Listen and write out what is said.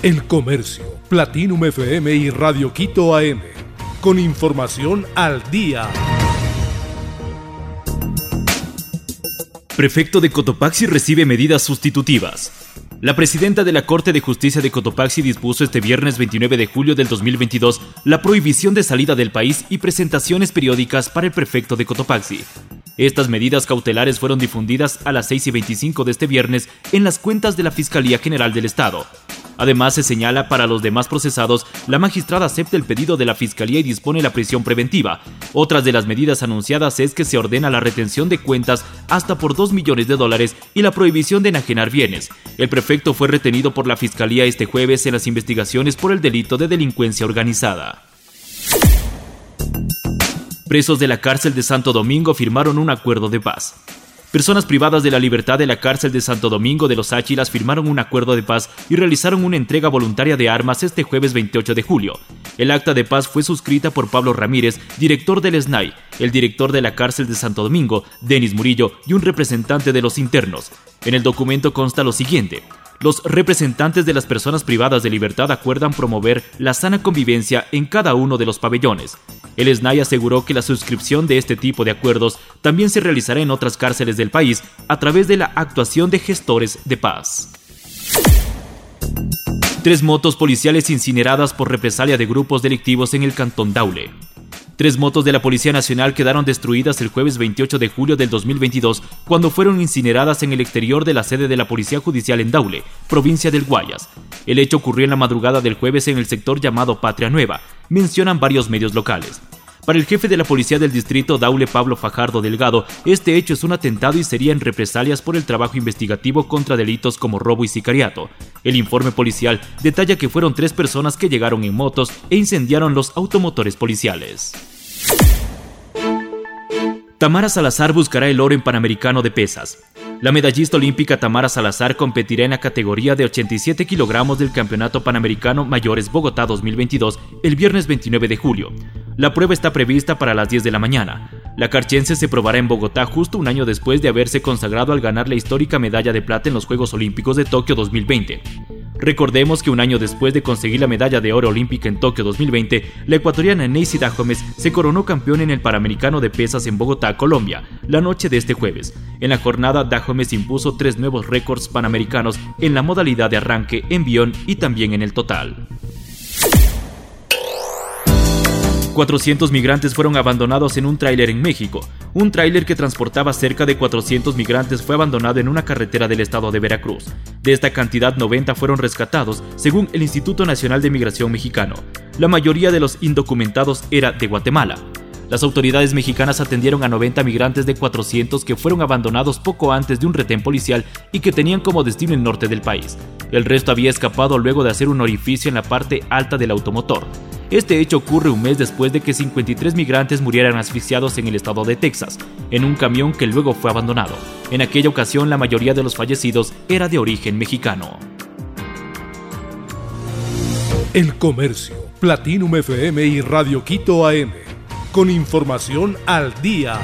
El Comercio, Platinum FM y Radio Quito AM. Con información al día. Prefecto de Cotopaxi recibe medidas sustitutivas. La presidenta de la Corte de Justicia de Cotopaxi dispuso este viernes 29 de julio del 2022 la prohibición de salida del país y presentaciones periódicas para el prefecto de Cotopaxi. Estas medidas cautelares fueron difundidas a las 6 y 25 de este viernes en las cuentas de la Fiscalía General del Estado. Además, se señala para los demás procesados, la magistrada acepta el pedido de la Fiscalía y dispone la prisión preventiva. Otras de las medidas anunciadas es que se ordena la retención de cuentas hasta por 2 millones de dólares y la prohibición de enajenar bienes. El prefecto fue retenido por la Fiscalía este jueves en las investigaciones por el delito de delincuencia organizada. Presos de la cárcel de Santo Domingo firmaron un acuerdo de paz. Personas privadas de la libertad de la cárcel de Santo Domingo de los Áchilas firmaron un acuerdo de paz y realizaron una entrega voluntaria de armas este jueves 28 de julio. El acta de paz fue suscrita por Pablo Ramírez, director del SNAI, el director de la cárcel de Santo Domingo, Denis Murillo y un representante de los internos. En el documento consta lo siguiente. Los representantes de las personas privadas de libertad acuerdan promover la sana convivencia en cada uno de los pabellones. El SNAI aseguró que la suscripción de este tipo de acuerdos también se realizará en otras cárceles del país a través de la actuación de gestores de paz. Tres motos policiales incineradas por represalia de grupos delictivos en el Cantón Daule. Tres motos de la Policía Nacional quedaron destruidas el jueves 28 de julio del 2022 cuando fueron incineradas en el exterior de la sede de la Policía Judicial en Daule, provincia del Guayas. El hecho ocurrió en la madrugada del jueves en el sector llamado Patria Nueva, mencionan varios medios locales. Para el jefe de la policía del distrito, Daule Pablo Fajardo Delgado, este hecho es un atentado y sería en represalias por el trabajo investigativo contra delitos como robo y sicariato. El informe policial detalla que fueron tres personas que llegaron en motos e incendiaron los automotores policiales. Tamara Salazar buscará el oro en Panamericano de Pesas. La medallista olímpica Tamara Salazar competirá en la categoría de 87 kilogramos del Campeonato Panamericano Mayores Bogotá 2022 el viernes 29 de julio. La prueba está prevista para las 10 de la mañana. La carchense se probará en Bogotá justo un año después de haberse consagrado al ganar la histórica medalla de plata en los Juegos Olímpicos de Tokio 2020. Recordemos que un año después de conseguir la medalla de oro olímpica en Tokio 2020, la ecuatoriana Neisy Dajomes se coronó campeón en el Panamericano de Pesas en Bogotá, Colombia, la noche de este jueves. En la jornada, Dajomes impuso tres nuevos récords panamericanos en la modalidad de arranque, envión y también en el total. 400 migrantes fueron abandonados en un tráiler en México. Un tráiler que transportaba cerca de 400 migrantes fue abandonado en una carretera del estado de Veracruz. De esta cantidad, 90 fueron rescatados, según el Instituto Nacional de Migración Mexicano. La mayoría de los indocumentados era de Guatemala. Las autoridades mexicanas atendieron a 90 migrantes de 400 que fueron abandonados poco antes de un retén policial y que tenían como destino el norte del país. El resto había escapado luego de hacer un orificio en la parte alta del automotor. Este hecho ocurre un mes después de que 53 migrantes murieran asfixiados en el estado de Texas, en un camión que luego fue abandonado. En aquella ocasión la mayoría de los fallecidos era de origen mexicano. El Comercio, Platinum FM y Radio Quito AM. Con información al día.